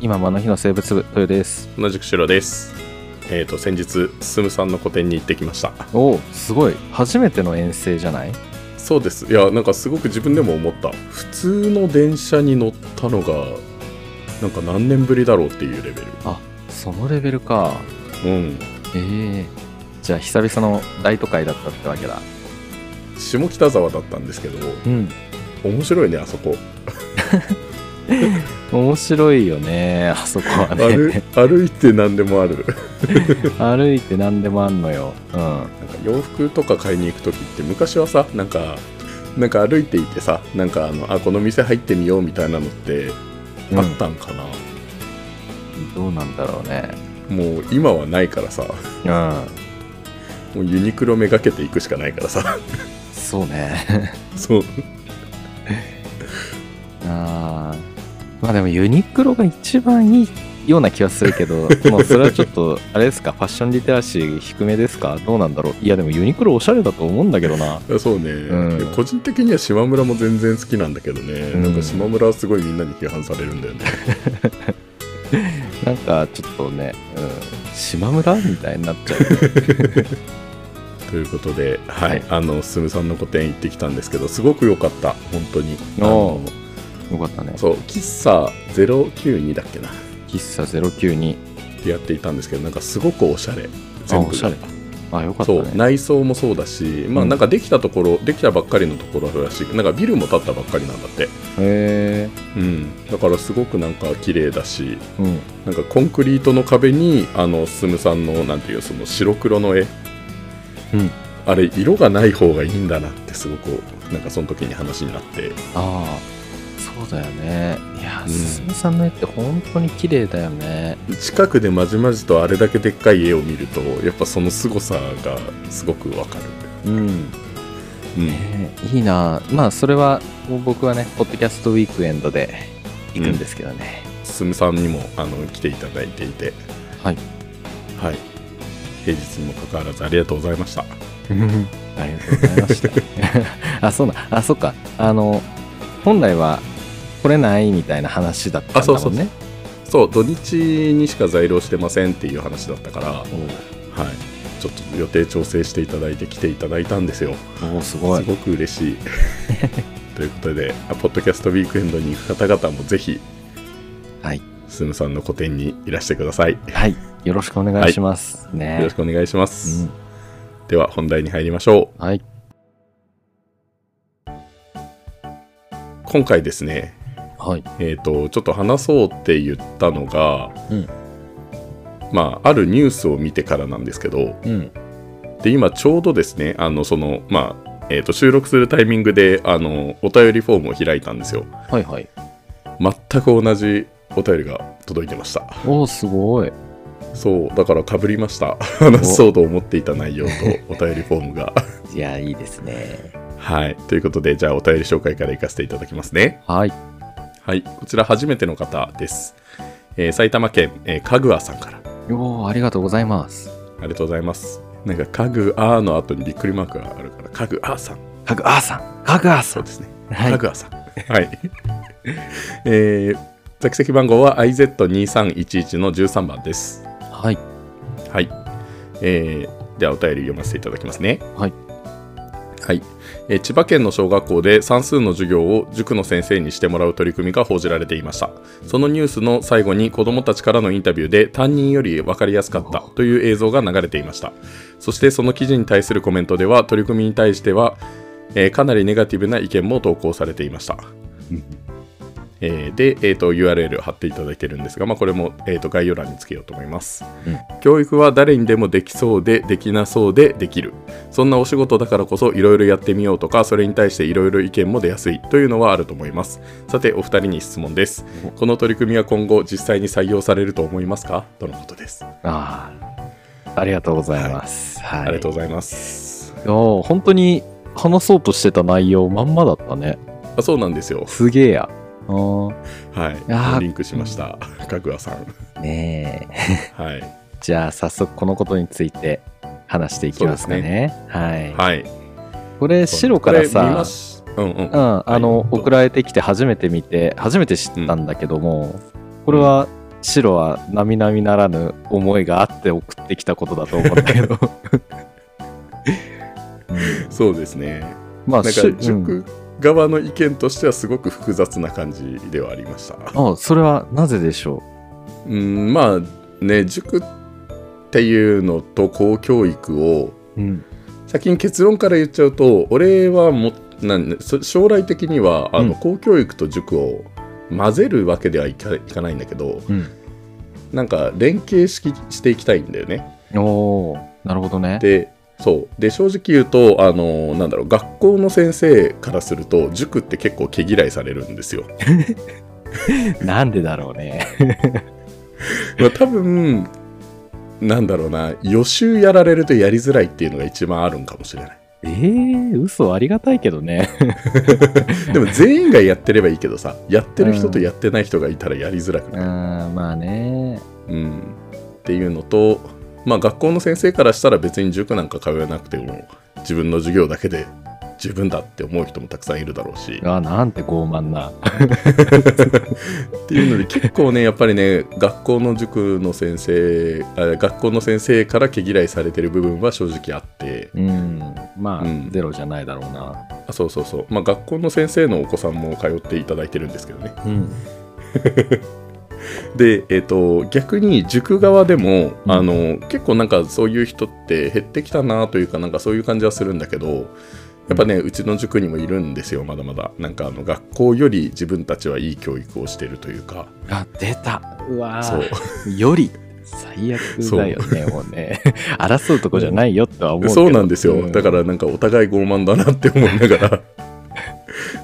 今間の日の生物部豊です。同じく白です。えっ、と先日進さんの個展に行ってきました。おおすごい。初めての遠征じゃない？そうです。いやなんかすごく自分でも思った。普通の電車に乗ったのがなんか何年ぶりだろうっていうレベル。あそのレベルか。うん。ええじゃあ久々の大都会だったってわけだ。下北沢だったんですけどうん。面白いねあそこ 面白いよねあそこは歩ね歩いて何でもある。歩いて何でもあんのよ。うん。なんか洋服とか買いに行く時って昔はさなんかなんか歩いていてさなんかあのあこの店入ってみようみたいなのってあったんかな、どうなんだろうね。もう今はないからさ。うん。もうユニクロめがけていくしかないからさ。そうね。そう。あーまあでもユニクロが一番いいような気はするけど もうそれはちょっとあれですか？ファッションリテラシー低めですか？どうなんだろう？いやでもユニクロおしゃれだと思うんだけどな。そうね、うん。個人的には島村も全然好きなんだけどね、うん。なんか島村はすごいみんなに批判されるんだよね。なんかちょっとね、うん、島村みたいになっちゃう ということで、はい。はい。あの進さんの個展行ってきたんですけどすごく良かった。本当に。あおのよかったね。そう喫茶092だっけな。っ喫茶092てやっていたんですけどなんかすごくおしゃれ。全部。がおしゃれ。あよかったそうね内装もそうだし、まあうんなんかできたところ、できたばっかりのところらしい。なんかビルも建ったばっかりなんだって、へえうん、だからすごくなんか綺麗だしうん。なんかコンクリートの壁にあの進さんのなんていうその白黒の絵。うん。あれ色がない方がいいんだなってすごくなんかその時に話になって。ああそうだよね。いやうん。進さんの絵って本当に綺麗だよね。近くでまじまじとあれだけでっかい絵を見るとやっぱその凄さがすごくわかる、うん。うん。ねえいいな。まあそれはもう僕はねポッドキャストウィークエンドで行くんですけどね、進さんにもあの来ていただいていて。はい。はい。平日にもかかわらずありがとうございました。ありがとうございました。あそうだあそっか。あの本来は来れないみたいな話だったんだもんね。あそうそう。そう。土日にしか在労してませんっていう話だったから、はい、ちょっと予定調整していただいて来ていただいたんですよ。おすごい。すごく嬉しい。ということであポッドキャストウィークエンドに行く方々もぜひはい、進さんの個展にいらしてください、よはい、よろしくお願いします、ね。ろしくお願いします、うん。では本題に入りましょう。はい。今回ですねはい。えっ、とちょっと話そうって言ったのが、うん。まああるニュースを見てからなんですけどうん。で今ちょうどですねあのそのまあえー、と収録するタイミングであのお便りフォームを開いたんですよ。はいはい。全く同じお便りが届いてました。おおすごい。そうだからかぶりました。話そうと思っていた内容と お便りフォームが。いやいいですね。はい。ということでじゃあお便り紹介からいかせていただきますね。はいはいこちら初めての方です、えー埼玉県、えーかぐあさんから。おおありがとうございます。ありがとうございます。なんかかぐあの後にびっくりマークがあるからかぐあさん。かぐあさん。かぐあさそうんですね。はい。かぐあさん。はい。えー座席番号は IZ2311 の13番です。はい。はい。えー、ではお便り読ませていただきますね。はい。はい。え千葉県の小学校で算数の授業を塾の先生にしてもらう取り組みが報じられていました。そのニュースの最後に子どもたちからのインタビューで担任より分かりやすかったという映像が流れていました。そしてその記事に対するコメントでは取り組みに対しては、えかなりネガティブな意見も投稿されていました。えーで、えーと URL 貼っていただいてるんですが、まあ、これも、えーと概要欄につけようと思います、うん。教育は誰にでもできそうでできなそうでできる。そんなお仕事だからこそいろいろやってみようとかそれに対していろいろ意見も出やすい。というのはあると思います。さてお二人に質問です。この取り組みは今後実際に採用されると思いますか？とのことです、ああありがとうございます。はい、ありがとうございます。本当に話そうとしてた内容まんまだったね。あそうなんですよ。すげえやはい。リンクしました。かぐわさん。ねえ。はい。じゃあ早速このことについて話していきますかね。はい、はい。これ白からさしうんうん。うん、あの、はい。送られてきて初めて見て初めて知ったんだけども、これは白は並々ならぬ思いがあって送ってきたことだと思うんだけど。そうですね。まあ、なんかしうん。塾側の意見としてはすごく複雑な感じではありましたあそれはなぜでしょう？んまあね塾っていうのと公教育をう。うん。先に結論から言っちゃうと俺はもなんそ将来的にはあの、うん公教育と塾を混ぜるわけではいかいかないんだけどうん。なんか連携しきしていきたいんだよね。おー、なるほどね。でそうで正直言うとあのなんだろう学校の先生からすると塾って結構毛嫌いされるんですよ。なんでだろうね。まあ、多分なんだろうな予習やられるとやりづらいっていうのが一番あるんかもしれない。えー、嘘ありがたいけどね。でも全員がやってればいいけどさやってる人とやってない人がいたらやりづらくうない、ん、まあね。うん、っていうのと、まあ、学校の先生からしたら別に塾なんか通えなくても自分の授業だけで十分だって思う人もたくさんいるだろうしあ、なんて傲慢な。っていうので結構ねやっぱりね学校の塾の先生あ学校の先生から毛嫌いされてる部分は正直あってうん。まあ、うんゼロじゃないだろうな。あそうそうそう、まあ、学校の先生のお子さんも通っていただいてるんですけどねうん。で、えっと逆に塾側でも、うん。あの結構なんかそういう人って減ってきたなというかなんかそういう感じはするんだけどやっぱねうちの塾にもいるんですよまだまだ。なんかあの学校より自分たちはいい教育をしてるというか。あ、出た。うわそう。ーより。最悪だよね、もうね。争うとこじゃないよとは思うけど。そうなんですよ、うん。だからなんかお互い傲慢だなって思いながら。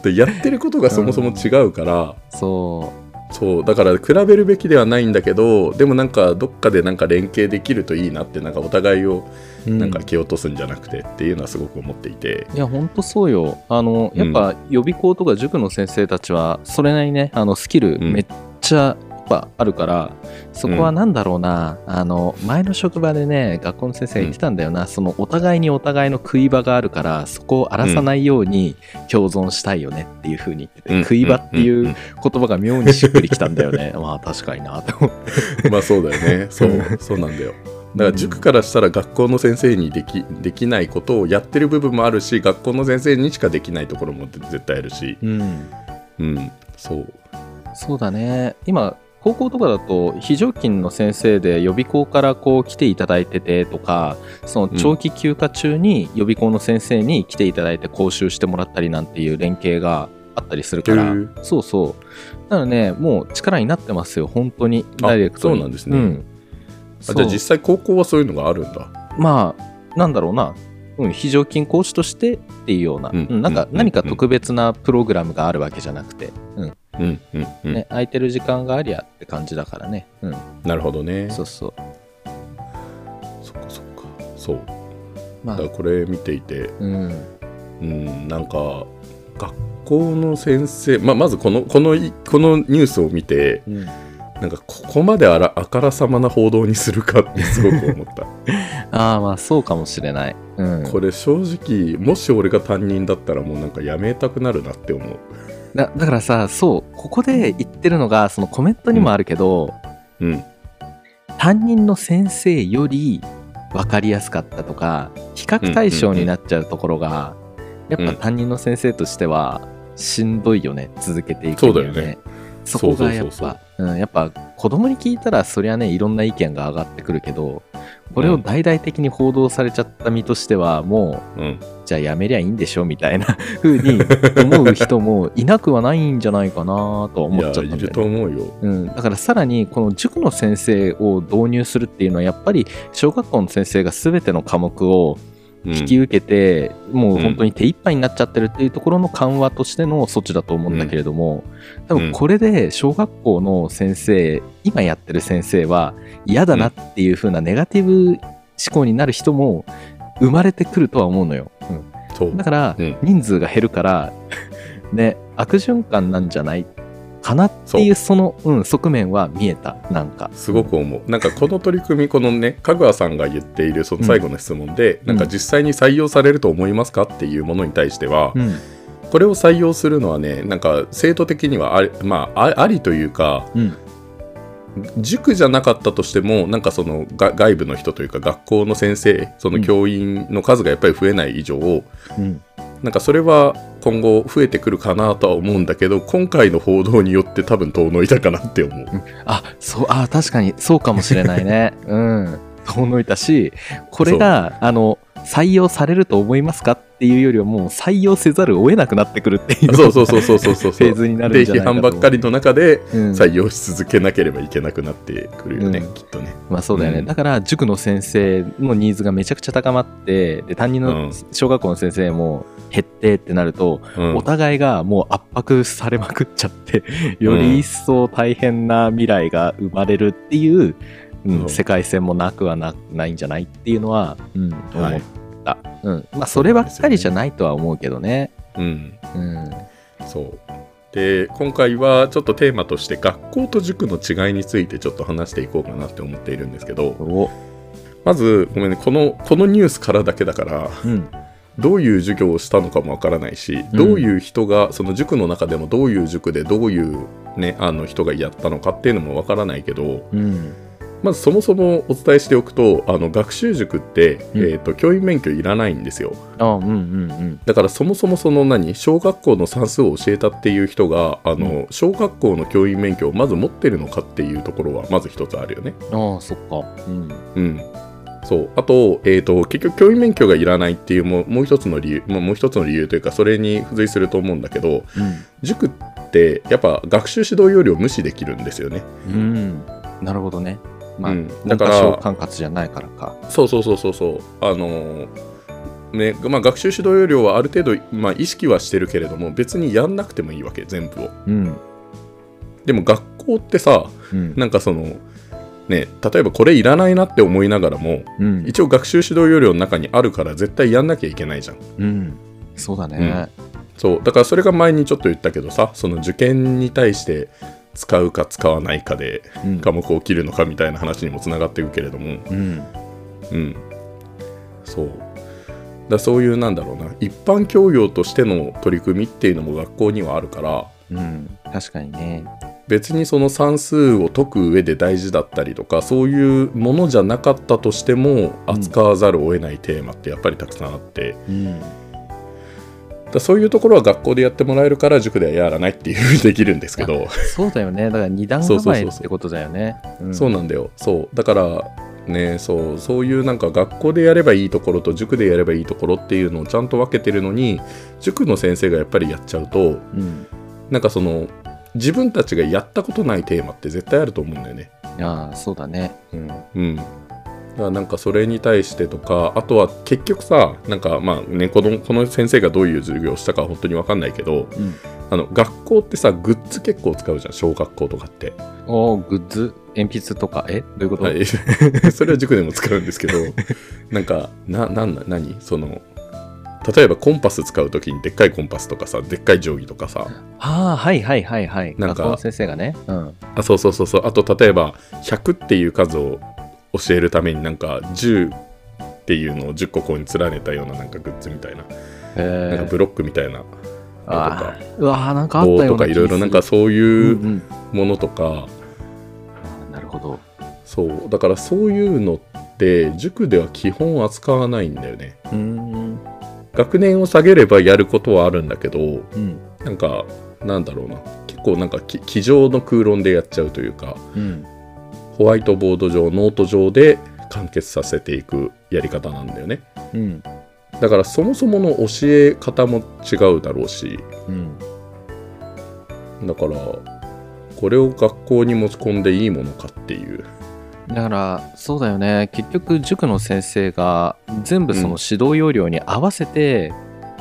でやってることがそもそも違うから、そそうだから比べるべきではないんだけどでもなんかどっかでなんか連携できるといいなってなんかお互いをう。うなんか蹴落とすんじゃなくてっていうのはすごく思っていて、いや、ほんとそうよ。あの、やっぱ予備校とか塾の先生たちは、それなりにね、あの、スキルうんめっちゃ、ぱあるから、そこはなんだろうな、あの、前の職場でね、学校の先生が言ってたんだよな、その、お互いにお互いの食い場があるから、そこを荒らさないように共存したいよねっていう風に言ってて、うん。食い場っていんう言葉が妙にしっくりきたんだよね。まあ、確かにな、と思って。まあそうだよね。そうそうなんだよ。だから塾からしたら学校の先生にできできないことをやってる部分もあるし学校の先生にしかできないところも絶対あるし。うん。うん。そう。そうだね。今高校とかだと非常勤の先生で予備校からこう来ていただいててとかその長期休暇中に予備校の先生に来ていただいて講習してもらったりなんていう連携があったりするから。そうそう。なのでねもう力になってますよ本当に。あダイレクトに。そうなんですね。うん。あじゃあ実際高校はそういうのがあるんだ。まあなんだろうな。うん、非常勤講師としてっていうような、うん。うんなんかうん。何か特別なプログラムがあるわけじゃなくて、うんうんうんうん、ね、空いてる時間がありゃって感じだからね、うん、なるほどね。そうそう。そっかそっか。そう。まあ。だからこれ見ていて。うん。うんなんか学校の先生、まあ、まずこのこのいこのニュースを見てうん。なんかここまであらあからさまな報道にするかってすごく思った。ああまあそうかもしれない、うん、これ正直もし俺が担任だったらもうなんかやめたくなるなって思うだだからさそうここで言ってるのがそのコメントにもあるけど、うん。担任の先生より分かりやすかったとか比較対象になっちゃうところが、やっぱ担任の先生としてはしんどいよね続けていくにはそうだよね。そこがやっぱうんやっぱ子供に聞いたらそりゃねいろんな意見が上がってくるけどこれを大々的に報道されちゃった身としてはもううんじゃあやめりゃいいんでしょみたいな 風に思う人もいなくはないんじゃないかなと思っちゃったんだよね。いやいると思うよ。うん、だからさらにこの塾の先生を導入するっていうのはやっぱり小学校の先生が全ての科目をうん。引き受けて、もう本当に手一杯になっちゃってるっていうところの緩和としての措置だと思うんだけれども、多分これで小学校の先生今やってる先生は嫌だなっていう風なネガティブ思考になる人も生まれてくるとは思うのよ。だからうん。人数が減るから、ね、悪循環なんじゃないかなっていうその、うん、側面は見えたなんか。すごく思う。なんかこの取り組みこのね香川さんが言っているその最後の質問で、ん。なんか実際に採用されると思いますかっていうものに対しては、うん。これを採用するのはねなんか制度的にはあり,、まあ、あありというかうん塾じゃなかったとしてもなんかそのが外部の人というか学校の先生その教員の数がやっぱり増えない以上、うん。なんかそれは今後増えてくるかなとは思うんだけど今回の報道によって多分遠のいたかなって思う。あ、そう、あ、確かにそうかもしれないね。うん。遠のいたし、これが、あの、採用されると思いますかっていうよりはもう採用せざるを得なくなってくるっていうそうそうそうそうそうそう。フェーズになるんじゃないかと。で批判ばっかりの中でうん。採用し続けなければいけなくなってくるよね、うん。きっとね。まあそうだよね、うん。だから塾の先生のニーズがめちゃくちゃ高まってで担任のうん。小学校の先生も減ってってなると、うん。お互いがもう圧迫されまくっちゃってより一層大変な未来が生まれるっていう、うん。うん世界線もなくはなないんじゃないっていうのは、うん、思はい。った、うん、まあそればっかりじゃないとは思うけどね。うん。うん。そう。で今回はちょっとテーマとして学校と塾の違いについてちょっと話していこうかなって思っているんですけどお。まずごめんねこのこのニュースからだけだからうん。どういう授業をしたのかもわからないし、うんどういう人がその塾の中でもどういう塾でどういう、ね、あの人がやったのかっていうのもわからないけどうんまずそもそもお伝えしておくとあの学習塾って、うん。えー、と教員免許いらないんですよ。あうんうんうん。だからそもそもその何小学校の算数を教えたっていう人があの、小学校の教員免許をまず持ってるのかっていうところはまず一つあるよね。ああそっか。うん。うん。そう。あと,、えー、と結局教員免許がいらないっていうもうもう一つの理由、まあ、もう一つの理由というかそれに付随すると思うんだけど塾ってやっぱ学習指導要領無視できるんですよね。うん、うん、なるほどねまあ、うん。だから管轄じゃないからか。そうそうそうそうそう。あのーねまあ、学習指導要領はある程度、まあ、意識はしてるけれども別にやんなくてもいいわけ全部を。うん。でも学校ってさうん。なんかそのね例えばこれいらないなって思いながらもうん。一応学習指導要領の中にあるから絶対やんなきゃいけないじゃん。うん。そうだね。そう。だからそれが前にちょっと言ったけどさその受験に対して使うか使わないかでうん。科目を切るのかみたいな話にもつながっていくけれども。うん。うん。そう。だそういうなんだろうな。一般教養としての取り組みっていうのも学校にはあるからうん。確かにね。別にその算数を解く上で大事だったりとかそういうものじゃなかったとしても扱わざるを得ないテーマってやっぱりたくさんあって、うんだそういうところは学校でやってもらえるから塾ではやらないっていうふうにできるんですけど、そうだよね。だから二段そうそうそうそう。構えってことだよね。うん。そうなんだよ。そう。だからねそうそういうなんか学校でやればいいところと塾でやればいいところっていうのをちゃんと分けてるのに塾の先生がやっぱりやっちゃうとうん。なんかその自分たちがやったことないテーマって絶対あると思うんだよね。ああそうだね。うん。うん。だからなんかそれに対してとかあとは結局さなんかまあねこのこの先生がどういう授業をしたかは本当に分かんないけどうん。あの学校ってさグッズ結構使うじゃん小学校とかって。おーグッズ？鉛筆とか？え？どういうこと、はい、それは塾でも使うんですけどなんかななんな何？その例えばコンパス使う時にでっかいコンパスとかさでっかい定規とかさ。ああはいはいはいはい。なんか先生がね。うん。あそうそうそうそう。あと例えば100っていう数を教えるためになんか10っていうのを10個ここに連ねたようななんかグッズみたいな。なんかブロックみたいなあー。うわーなんかあったとかいろいろなんかそううんいううんものとか、あーなるほど。そう。だからそういうのって塾では基本扱わないんだよね。学年を下げればやることはあるんだけどうん。なんかなんだろうな。結構なんかき机上の空論でやっちゃうというか。うんホワイトボード上ノート上で完結させていくやり方なんだよね。うん。だからそもそもの教え方も違うだろうし。うんだからこれを学校に持ち込んでいいものかっていう。だからそうだよね。結局塾の先生が全部その指導要領に合わせて、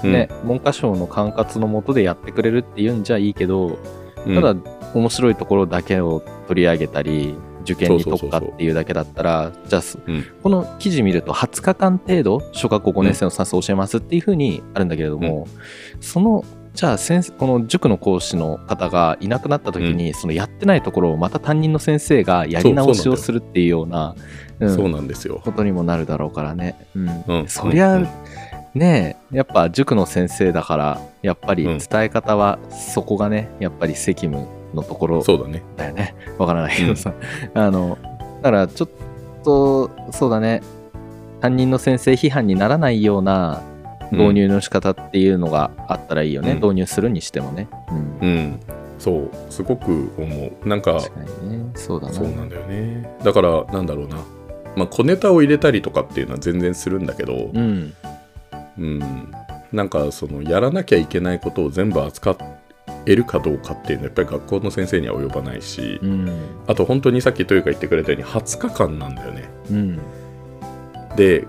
ね文科省の管轄のもとでやってくれるっていうんじゃいいけどうんただ面白いところだけを取り上げたり受験に特化っていうだけだったらじゃあすうん。この記事見ると20日間程度小学校5年生の算数を教えますっていうふうにあるんだけれども、そのじゃあ先生この塾の講師の方がいなくなった時に、そのやってないところをまた担任の先生がやり直しをするっていうようなうん。そうなんですよ、ことにもなるだろうからね。うん。うん。そりゃ、うん。ねえやっぱ塾の先生だからやっぱりうん。伝え方はそこがねやっぱり責務のところそうだねだよね。わからないけどさ。あの、だからちょっと、そうだね。担任の先生批判にならないような導入の仕方っていうのがあったらいいよね。うん導入するにしてもね。うん。うんそうすごく思うなんかね。そうだな。そうなんだよねだからなんだろうなまあ小ネタを入れたりとかっていうのは全然するんだけどうん。うんなんかそのやらなきゃいけないことを全部扱えるかどうかっていうのはやっぱり学校の先生には及ばないし、うん。あと本当にさっきというか言ってくれたように20日間なんだよねうん。で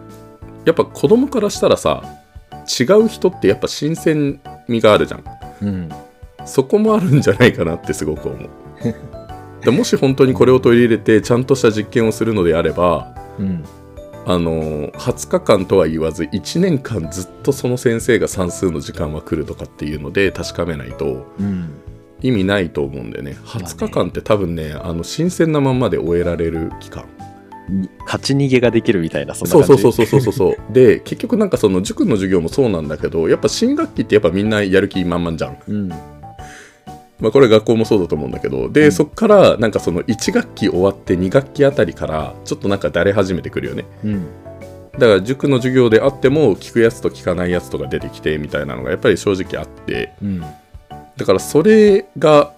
やっぱ子供からしたらさ違う人ってやっぱ新鮮味があるじゃんうん。そこもあるんじゃないかなってすごく思う でもし本当にこれを取り入れてちゃんとした実験をするのであればうん。あの20日間とは言わず1年間ずっとその先生が算数の時間は来るとかっていうので確かめないとうん。意味ないと思うんだよね。20日間って多分ねあの新鮮なまんまで終えられる期間。に勝ち逃げができるみたいな、そんな感じ。そうそうそうそうそう。で結局なんかその塾の授業もそうなんだけどやっぱ新学期ってやっぱみんなやる気満々じゃん。うん。まあこれ学校もそうだと思うんだけどで、うんそっからなんかその1学期終わって2学期あたりからちょっとなんかだれ始めてくるよねうん。だから塾の授業であっても聞くやつと聞かないやつとか出てきてみたいなのがやっぱり正直あってうん。だからそれが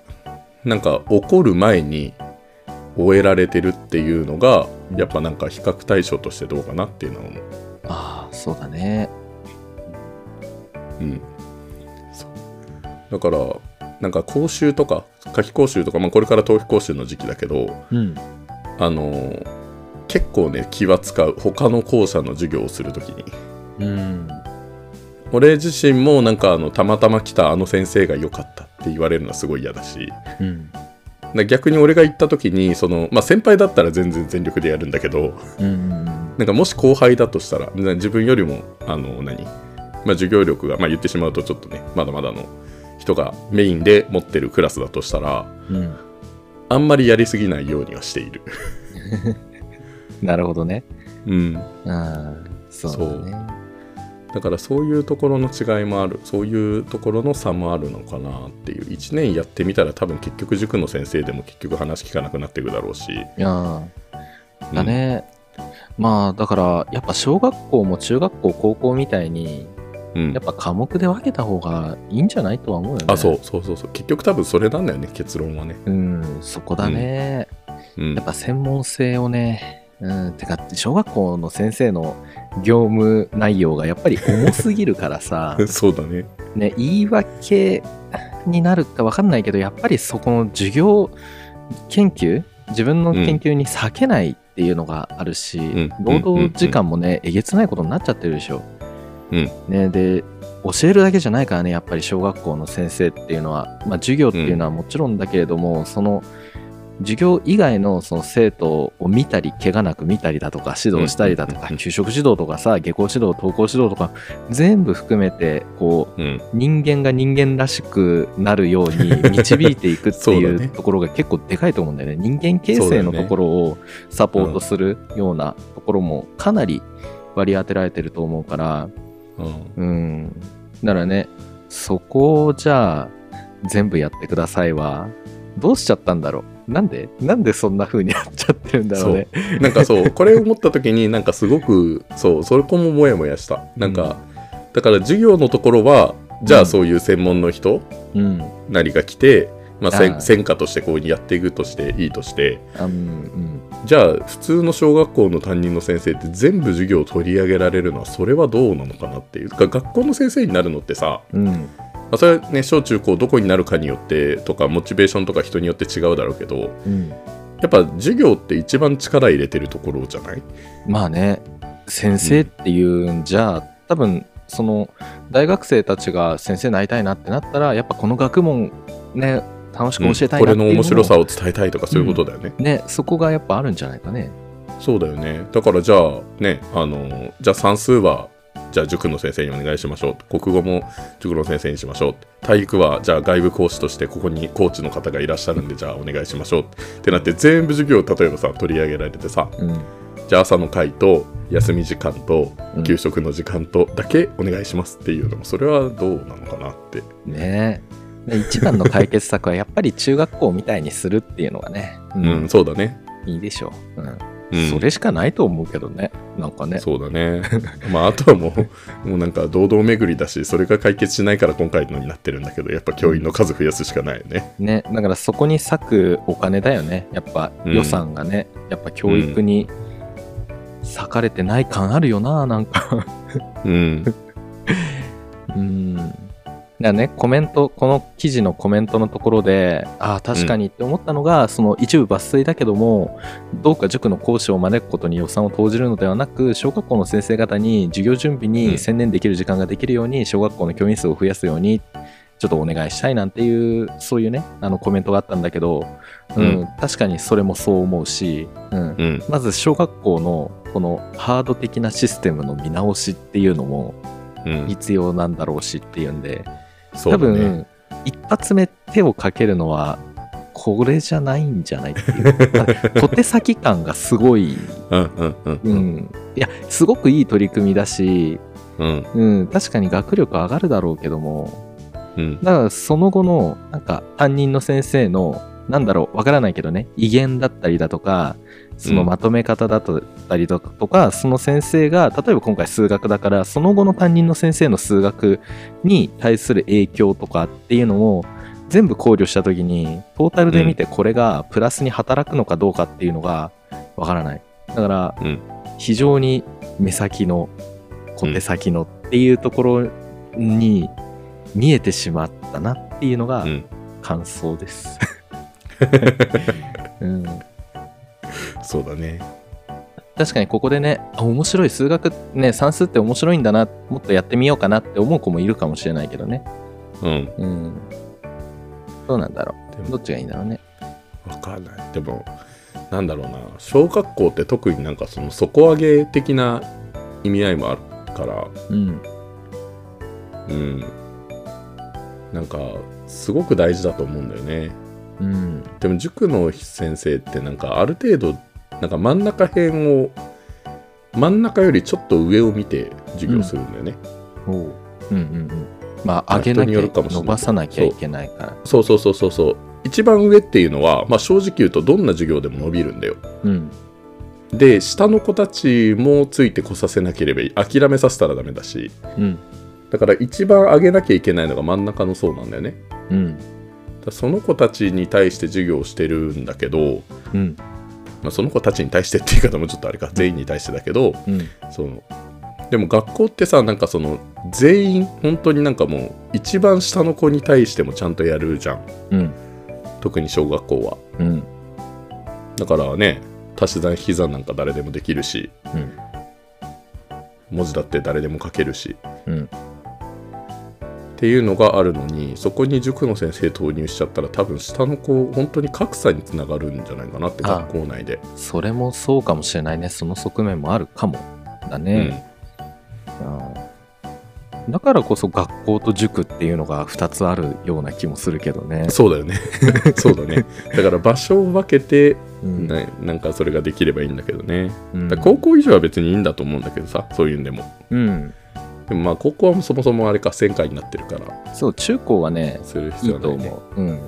なんか起こる前に終えられてるっていうのがうんやっぱなんか比較対象としてどうかなっていうのは思うああ、そうだね。うん、そうだからなんか講習とか夏期講習とか、まあ、これから冬季講習の時期だけどうん。あのー結構ね気は使う他の校舎の授業をするときにうん。俺自身もなんかあのたまたま来たあの先生が良かったって言われるのはすごい嫌だしうん。だ逆に俺が行った時にその、まあ、先輩だったら全然全力でやるんだけどうん。なんかもし後輩だとしたらな自分よりもあの何、まあ、授業力が、まあ、言ってしまうとちょっとねまだまだの人がメインで持ってるクラスだとしたらうん。あんまりやりすぎないようにはしている。なるほどね。うん、ああ、そうだね。だからそういうところの違いもあるそういうところの差もあるのかなっていう1年やってみたら多分結局塾の先生でも結局話聞かなくなっていくだろうしいやーだね。まあ、だから、やっぱ小学校も中学校、高校みたいに、うん。やっぱ科目で分けた方がいいんじゃないとは思うよね。あそうそうそうそう。結局多分それなんだよね結論はね。うん、そこだね。うん。やっぱ専門性をね、うん、てか、小学校の先生の業務内容がやっぱり重すぎるからさ、そうだね。ね、言い訳になるか分かんないけど、やっぱりそこの授業研究、自分の研究に避けないっていうのがあるし、ん。労働時間もね、えげつないことになっちゃってるでしょ。うん。ね、で、教えるだけじゃないからね、やっぱり小学校の先生っていうのは、まあ、授業っていうのはもちろんだけれども、その授業以外のその生徒を見たり、怪我なく見たりだとか、指導したりだとか、うんうんうん給食指導とかさ、下校指導、登校指導とか、全部含めて、こう、うん。人間が人間らしくなるように 導いていくっていうところが結構でかいと思うんだよね。人間形成のところをサポートするようなところもかなり割り当てられてると思うから、うんうん。だからね、そこをじゃあ全部やってくださいは、どうしちゃったんだろうなんで？なんでそんな風になっちゃってるんだろうね。なんかそうこれを思った時になんかすごくそうそこもモヤモヤしたなんか、だから授業のところはじゃうんあそういう専門の人うん。なりが来て、まあ、せあーん専科としてこういうにやっていくとしていいとしてあうんうん。じゃあ普通の小学校の担任の先生って全部授業を取り上げられるのはそれはどうなのかなっていうか学校の先生になるのってさ、うん。まあ、それはね小中高どこになるかによってとかモチベーションとか人によって違うだろうけどうん。やっぱ授業って一番力入れてるところじゃない？まあね、先生っていうんじゃ、多分その大学生たちが先生になりたいなってなったら、やっぱこの学問ね、楽しく教えたいこれなっていうの面白さを伝えたいとかそういうことだよね、ね、そこがやっぱあるんじゃないかね。そうだよね。だからじゃあねあのじゃあ算数はじゃあ塾の先生にお願いしましょう。国語も塾の先生にしましょう。体育はじゃあ外部講師としてここにコーチの方がいらっしゃるんでじゃあお願いしましょう。ってなって全部授業例えばさ取り上げられてさうん。じゃあ朝の会と休み時間とうん。給食の時間とだけお願いしますっていうのもそれはどうなのかなって。ねで一番の解決策はやっぱり中学校みたいにするっていうのがね、ううん、そうだね。いいでしょう、うん。うん、それしかないと思うけどねなんかね。そうだね。まあ、あとはもう、もうなんか堂々巡りだし、それが解決しないから今回のになってるんだけど、やっぱ教員の数増やすしかないよね。ねだからそこに割くお金だよね。やっぱうん。予算がね、やっぱ教育に割かれてない感あるよななんか。うん。うん。だね、コメント、この記事のコメントのところで、ああ、確かにって思ったのが、その一部抜粋だけども、どうか塾の講師を招くことに予算を投じるのではなく、小学校の先生方に授業準備に専念できる時間ができるように、小学校の教員数を増やすように、ちょっとお願いしたいなんていう、そういうね、あのコメントがあったんだけど、うん、うん確かにそれもそう思うし、うん、うん。まず小学校のこのハード的なシステムの見直しっていうのも、うん。必要なんだろうしっていうんで、多そうだね。分、一発目手をかけるのは、これじゃないんじゃないっていう。小手先感がすごい、うんうんうん。う。ん。いや、すごくいい取り組みだし、うん。うん、確かに学力上がるだろうけども、うん。だからその後の、なんか、担任の先生の、なんだろう、わからないけどね、威厳だったりだとか、そのまとめ方だったりとか、とかその先生が、例えば今回数学だから、その後の担任の先生の数学に対する影響とかっていうのを、全部考慮したときに、トータルで見てこれがプラスに働くのかどうかっていうのがわからない。だから、うん非常に目先の、小手先のっていうところに見えてしまったなっていうのがうん。感想です。うん、そうだね。確かにここでね、あ面白い、数学ね、算数って面白いんだな、もっとやってみようかなって思う子もいるかもしれないけどね。うん。うん。どうなんだろう。どっちがいいんだろうね。わかんない。でも、なんだろうな。小学校って特になんかその底上げ的な意味合いもあるから、うん。うん。なんか、すごく大事だと思うんだよね。うん。でも塾の先生ってなんかある程度なんか真ん中辺を真ん中よりちょっと上を見て授業するんだよね、おううんうんうん。まあ、まあ上げなきゃ伸ばさなきゃいけないから。そうそうそうそうそう一番上っていうのは、まあ、正直言うとどんな授業でも伸びるんだようん。で下の子たちもついてこさせなければいい諦めさせたらダメだしうん。だから一番上げなきゃいけないのが真ん中の層なんだよねうん。だその子たちに対して授業をしてるんだけど、うん。まあ、その子たちに対してって言い方もちょっとあれか全員に対してだけど、うん。そのでも学校ってさなんかその全員本当になんかもう一番下の子に対してもちゃんとやるじゃんうん。特に小学校はうん。だからね足し算引き算なんか誰でもできるしうん。文字だって誰でも書けるしうん。っていうのがあるのにそこに塾の先生投入しちゃったら多分下の子本当に格差につながるんじゃないかなって学校内でそれもそうかもしれないね。その側面もあるかも。だうね。んうんだからこそ学校と塾っていうのが2つあるような気もするけどね。そうだよね そうだねだから場所を分けて、うんね、なんかそれができればいいんだけどねうん高校以上は別にいいんだと思うんだけどさそういうんでもうん。でもまあ高校はそもそもあれか1000回になってるからそう、中高はね、する必いいと要はないね思う。うん。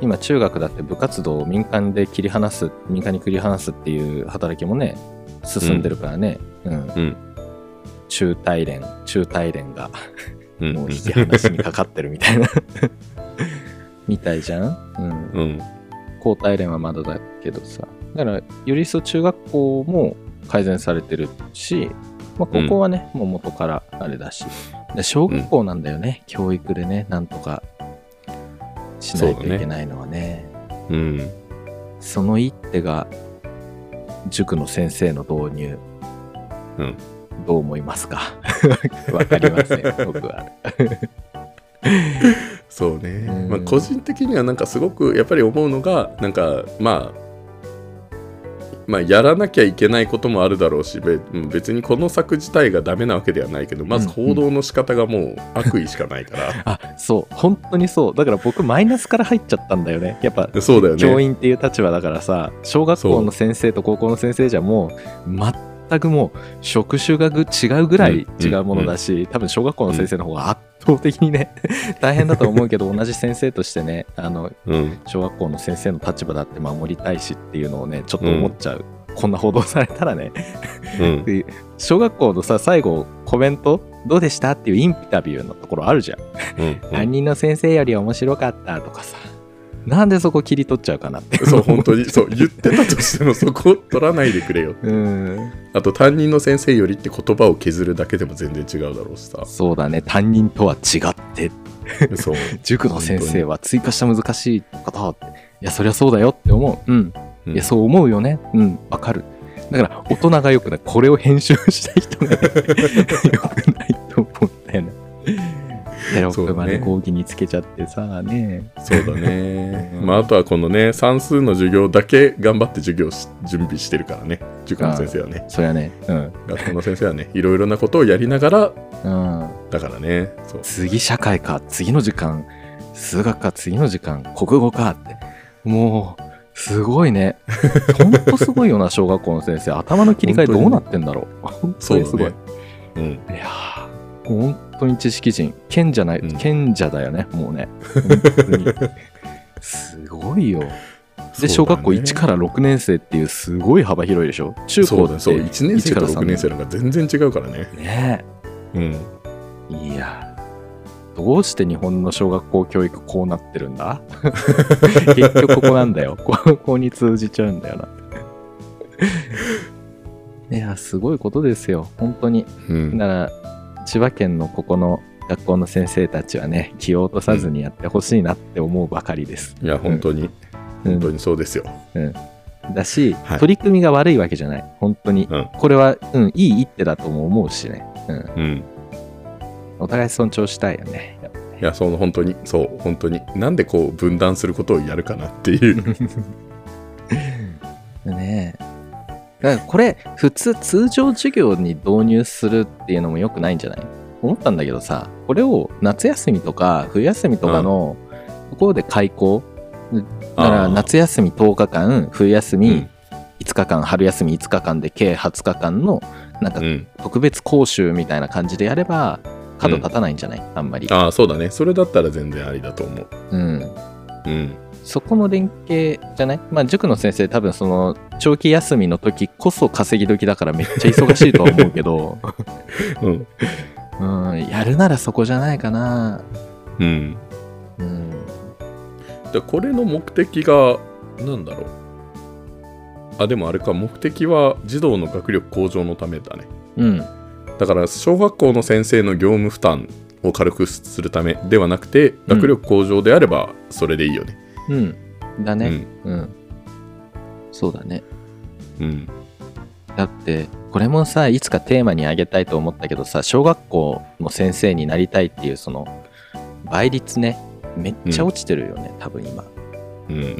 今、中学だって部活動を民間で切り離す、民間に切り離すっていう働きもね、進んでるからね。うん。うん中大連、中大連がうんもう引き離しにかかってるみたいな。みたいじゃん？うん。うんうん高大連はまだだけどさ。だから、より一層中学校も改善されてるし、まあ、高校はね、もう元からあれだし。で小学校なんだよね、教育でね、なんとかしないといけないのはね。うんその一手が、塾の先生の導入。うんどう思いますか？わかりません、僕は。そうね、うんまあ、個人的にはなんかすごくやっぱり思うのがなんかまあまあやらなきゃいけないこともあるだろうしべ別にこの作自体がダメなわけではないけどまず報道の仕方がもう悪意しかないから、あ、そう、本当にそう。だから僕、マイナスから入っちゃったんだよね。やっぱ、そうだよね教員っていう立場だからさ小学校の先生と高校の先生じゃもう全くもう職種がぐ違うぐらい違うものだし、多分小学校の先生の方が圧倒的にね 大変だと思うけど同じ先生としてねあのうん。小学校の先生の立場だって守りたいしっていうのをねちょっと思っちゃう、こんな報道されたらねうん。で小学校のさ最後コメントどうでした？っていうインタビューのところあるじゃん。担任の先生より面白かったとかさなんでそこ切り取っちゃうかなって。そう、本当に、そう、言ってたとしてもそこを取らないでくれよ。うん。あと、担任の先生よりって言葉を削るだけでも全然違うだろうしさ。そうだね。担任とは違って。そう。塾の先生は追加した難しいことって。いやそりゃそうだよって思う。うん。うん。いやそう思うよね。うん。わかる。だから大人がよくない。これを編集した人が、ね、よくないと思うんだよねテロップまで講義につけちゃってさねそうだね。うんまあ、あとはこのね、算数の授業だけ頑張って授業し準備してるからね。塾の先生はね。そりゃねうん学校の先生はね、いろいろなことをやりながら、うんだからね。そう。次社会か次の時間数学か次の時間国語かってもうすごいね ほんとすごいよな小学校の先生頭の切り替えどうなってんだろう本当にすごい、ね。うん。いやー本当に知識人。賢者ない、うん。賢者だよね。もうね。すごいよ。で、小学校1から6年生っていうすごい幅広いでしょ？中高ってそうだそう1年生と1 6年生のが全然違うからね。ね。うん。えいやどうして日本の小学校教育こうなってるんだ？結局ここなんだよ。ここに通じちゃうんだよな。いやすごいことですよ。本当に。うん。だから千葉県のここの学校の先生たちはね気を落とさずにやってほしいなって思うばかりです、いや本当に、うん。本当にそうですよ。だし、はい。取り組みが悪いわけじゃない。本当に、うん。これは、うん、いい一手だとも思うしね、うん、うん。お互い尊重したいよね。いやその本当にそう本当に。なんでこう分断することをやるかなっていう。ねえだからこれ普通通常授業に導入するっていうのも良くないんじゃない？思ったんだけどさこれを夏休みとか冬休みとかのところで開校だから夏休み10日間冬休みうん。5日間、春休み5日間で計20日間のなんかうん。特別講習みたいな感じでやれば角立たないんじゃない、あんまり、ああそうだね。それだったら全然ありだと思う。うん、うんそこの連携じゃない？まあ塾の先生多分その長期休みの時こそ稼ぎ時だからめっちゃ忙しいとは思うけど、うん。うん、やるならそこじゃないかな。うん。うん。でこれの目的が何だろう？あでもあれか目的は児童の学力向上のためだね。うん。だから小学校の先生の業務負担を軽くするためではなくて学力向上であればそれでいいよねうん。だね。うん、そうだね。うん。だってこれもさいつかテーマにあげたいと思ったけどさ小学校の先生になりたいっていうその倍率ねめっちゃ落ちてるよね、多分今。うん。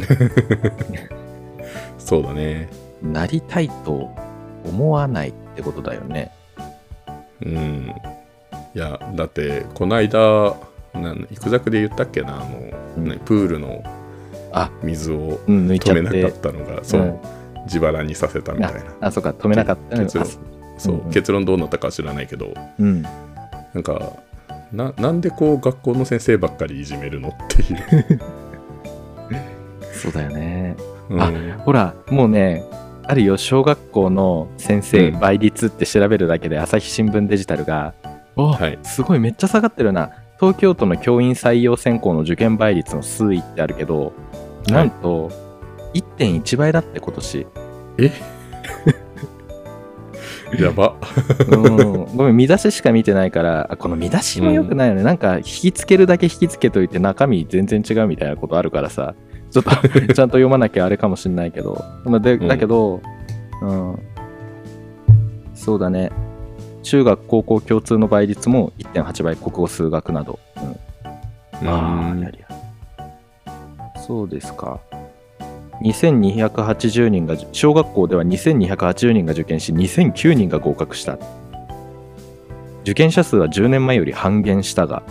そうだね。なりたいと思わないってことだよね。うん。いやだってこの間なんいくざくで言ったっけなあの、うん。ねプールのあ水を止めなかったのがそう、うん。自腹にさせたみたいな。あそうか止めなかった結論。あそう、うんうん。結論どうなったかは知らないけどうん。なんかななんでこう学校の先生ばっかりいじめるのっていう、そうだよね。うん。あほらもうねあるよ小学校の先生うん。倍率って調べるだけで朝日新聞デジタルが、おはい。すごいめっちゃ下がってるな。東京都の教員採用選考の受験倍率の推移ってあるけどなんと1.1倍だって今年え？やば。うん。ごめん見出ししか見てないからあこの見出しもよくないよね、なんか引きつけるだけ引きつけといて中身全然違うみたいなことあるからさ。ちょっと ちゃんと読まなきゃあれかもしんないけど。まあでうん。だけど、うん。そうだね。中学高校共通の倍率も1.8倍国語数学など、うん、ああやりやそうですか2280人が小学校では2280人が受験し2009人が合格した受験者数は10年前より半減したが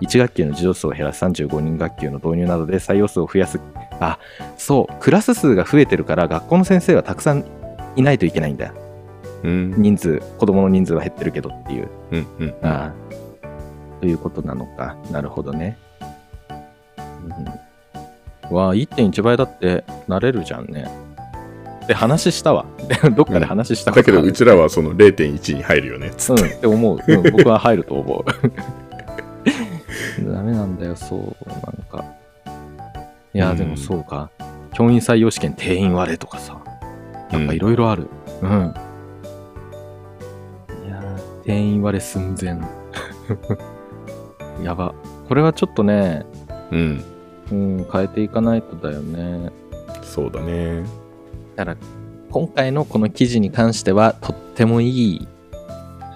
1学級の児童数を減らす35人学級の導入などで採用数を増やすあそうクラス数が増えてるから学校の先生はたくさんいないといけないんだようん。人数、子供の人数は減ってるけどっていう。うん。うん。ああ。ということなのか。なるほどね。うん、わあ、1.1倍だってなれるじゃんね。で、話したわ。どっかで話したことだけど、うちらはその0.1に入るよね。つうん、って思う。うん、僕は入ると思う。ダメなんだよ、そう、なんか。いや、うんでもそうか。教員採用試験定員割れとかさ。やっぱいろいろある。うん。いやー定員割れ寸前。やば。これはちょっとね、うん。うん、変えていかないとだよね。そうだね。だから、今回のこの記事に関しては、とってもいい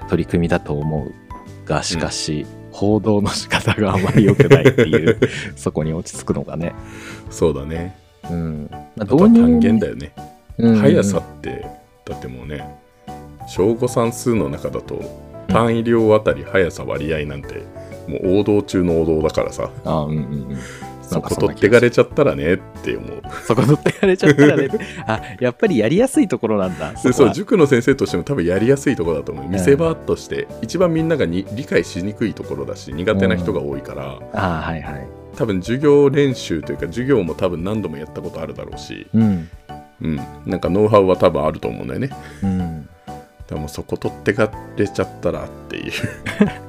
取り組みだと思うが、しかし、報道の仕方があまり良くないっていう、そこに落ち着くのがね。そうだね。うん。まあ、あとは単元だよ。よね。うん速さって、だってもうね、小5算数の中だと、単位量あたり速さ割合なんて、もう王道中の王道だからさ、あうんうんうん。そこ取ってかれちゃったらねって思う。そこ取ってかれちゃったらね。あ、やっぱりやりやすいところなんだ。でそそう塾の先生としても多分やりやすいところだと思う見せ場として一番みんながに理解しにくいところだし苦手な人が多いからあはいはい。多分授業練習というか授業も多分何度もやったことあるだろうし、うん。うん、なんかノウハウは多分あると思うんだよねうん。でもそこ取ってかれちゃったらっていう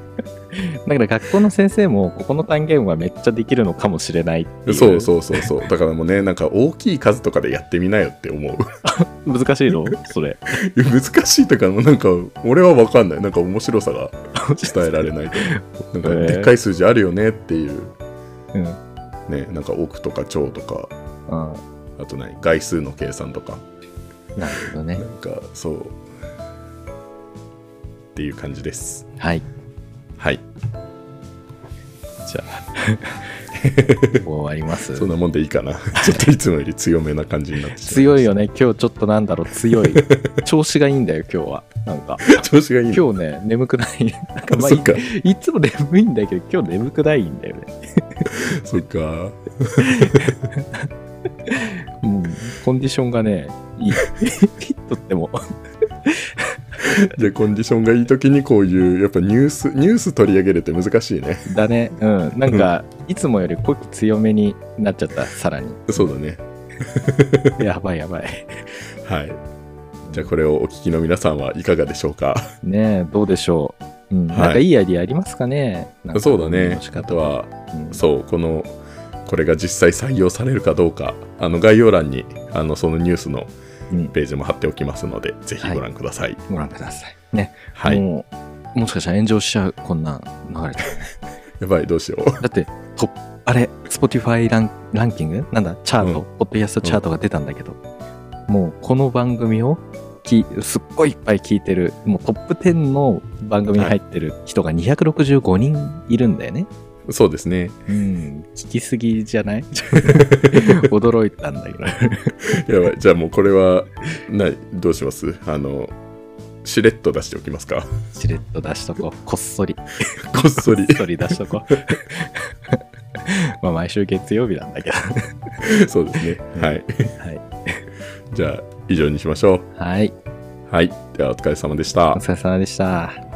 だから学校の先生も、ここの単元はめっちゃできるのかもしれないっていう。そうそうそうそうだからもうねなんか大きい数とかでやってみなよって思う 難しいのそれ。難しいとかもなんか俺は分かんないなんか面白さが伝えられないなんかでっかい数字あるよねっていううん。ねなんか億とか兆とかうん。あと何？概数の計算とかなるほどねなん。かそうっていう感じですはい。はいじゃあ、終わりますそんなもんでいいかな ちょっといつもより強めな感じになって強いよね。今日ちょっとなんだろう、強い。調子がいいんだよ、今日は。なんか。調子がいいの？今日ね、眠くない。なんかまあそっかいいつも眠いんだけど、今日眠くないんだよね。そっかうん。コンディションがね、いい。フィットっても。じゃあコンディションがいい時にこういうやっぱニュースニュース取り上げるって難しいねだね。うん。なんか、いつもより呼気強めになっちゃった、さらに。そうだね やばいやばい。はいじゃあこれをお聞きの皆さんはいかがでしょうか？ねえ、どうでしょう。うん。はいなんかいいアイディアありますかね？かそうだねあとはうんそうこのこれが実際採用されるかどうかあの概要欄にあのそのニュースのうんページも貼っておきますのでぜひご覧ください。ご覧ください。ね。はい、もう、もしかしたら炎上しちゃう、こんなん流れて。やばいどうしよう。だって、トあれ、Spotify ランランキング？なんだ、チャート、うん。ポッドキャストチャートが出たんだけど、もうこの番組をきすっごいいっぱい聞いてる、もうトップ10の番組に入ってる人が265人いるんだよね。そうですねうん、聞きすぎじゃない？驚いたんだけど。やばいじゃあもうこれはなどうします？あのしれっと出しておきますかしれっと出しとこう。こっそり。こっそりこっそり出しとこう。まあ毎週月曜日なんだけど。そうですねはいはい。じゃあ以上にしましょうはい。はいではお疲れ様でしたお疲れ様でした。